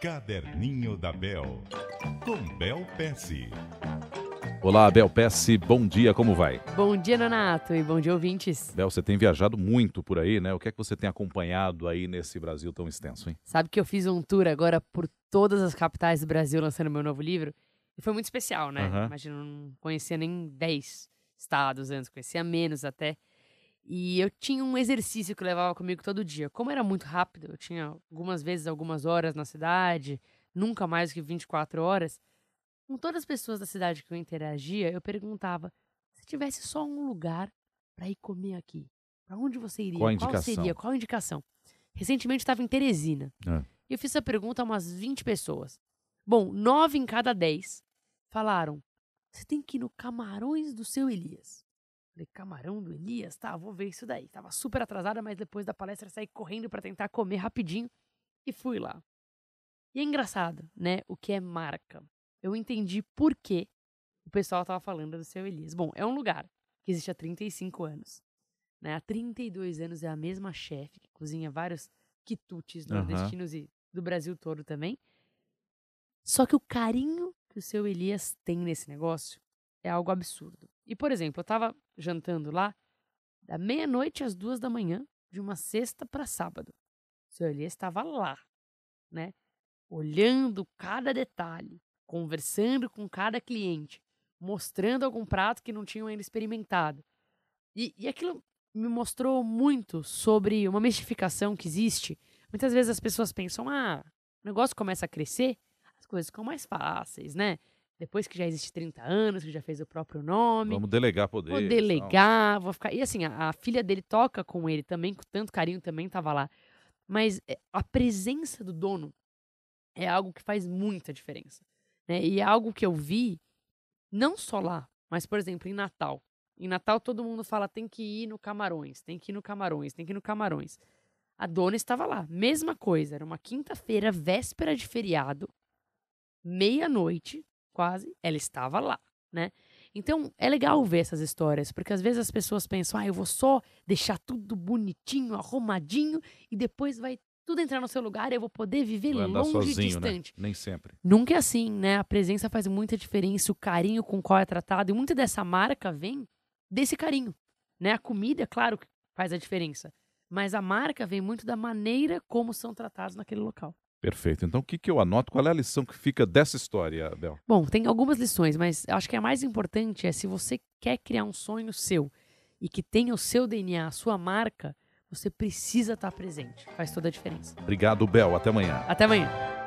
Caderninho da Bel, com Bel Pesce. Olá, Bel Pesce, bom dia, como vai? Bom dia, Nonato, e bom dia, ouvintes. Bel, você tem viajado muito por aí, né? O que é que você tem acompanhado aí nesse Brasil tão extenso, hein? Sabe que eu fiz um tour agora por todas as capitais do Brasil lançando meu novo livro? E foi muito especial, né? Aham. Imagina, não conhecia nem 10 estados antes, conhecia menos até. E eu tinha um exercício que eu levava comigo todo dia. Como era muito rápido, eu tinha algumas vezes algumas horas na cidade, nunca mais do que 24 horas. Com todas as pessoas da cidade que eu interagia, eu perguntava: se tivesse só um lugar para ir comer aqui, para onde você iria? Qual a indicação? seria? Qual a indicação? Recentemente estava em Teresina. É. E eu fiz essa pergunta a umas 20 pessoas. Bom, nove em cada dez falaram: você tem que ir no Camarões do seu Elias. Falei, camarão do Elias? Tá, vou ver isso daí. Tava super atrasada, mas depois da palestra saí correndo para tentar comer rapidinho e fui lá. E é engraçado, né? O que é marca. Eu entendi por que o pessoal tava falando do seu Elias. Bom, é um lugar que existe há 35 anos. Né? Há 32 anos é a mesma chefe que cozinha vários quitutes Aham. nordestinos e do Brasil todo também. Só que o carinho que o seu Elias tem nesse negócio é algo absurdo. E, por exemplo, eu tava jantando lá da meia-noite às duas da manhã, de uma sexta para sábado. O seu Elias estava lá, né? Olhando cada detalhe, conversando com cada cliente, mostrando algum prato que não tinham ainda experimentado. E, e aquilo me mostrou muito sobre uma mistificação que existe. Muitas vezes as pessoas pensam, ah, o negócio começa a crescer, as coisas ficam mais fáceis, né? Depois que já existe 30 anos, que já fez o próprio nome. Vamos delegar poder. Vou delegar, vou ficar. E assim, a, a filha dele toca com ele também, com tanto carinho, também tava lá. Mas é, a presença do dono é algo que faz muita diferença. Né? E é algo que eu vi, não só lá, mas, por exemplo, em Natal. Em Natal todo mundo fala tem que ir no Camarões, tem que ir no Camarões, tem que ir no Camarões. A dona estava lá, mesma coisa, era uma quinta-feira, véspera de feriado, meia-noite, quase, ela estava lá, né? Então, é legal ver essas histórias, porque às vezes as pessoas pensam, ah, eu vou só deixar tudo bonitinho, arrumadinho, e depois vai tudo entrar no seu lugar e eu vou poder viver Vai longe e sozinho, né? distante. Nem sempre. Nunca é assim, né? A presença faz muita diferença, o carinho com o qual é tratado, e muita dessa marca vem desse carinho, né? A comida, claro, que faz a diferença, mas a marca vem muito da maneira como são tratados naquele local. Perfeito. Então, o que, que eu anoto? Qual é a lição que fica dessa história, Bel? Bom, tem algumas lições, mas acho que a mais importante é se você quer criar um sonho seu e que tenha o seu DNA, a sua marca, você precisa estar presente. Faz toda a diferença. Obrigado, Bel. Até amanhã. Até amanhã.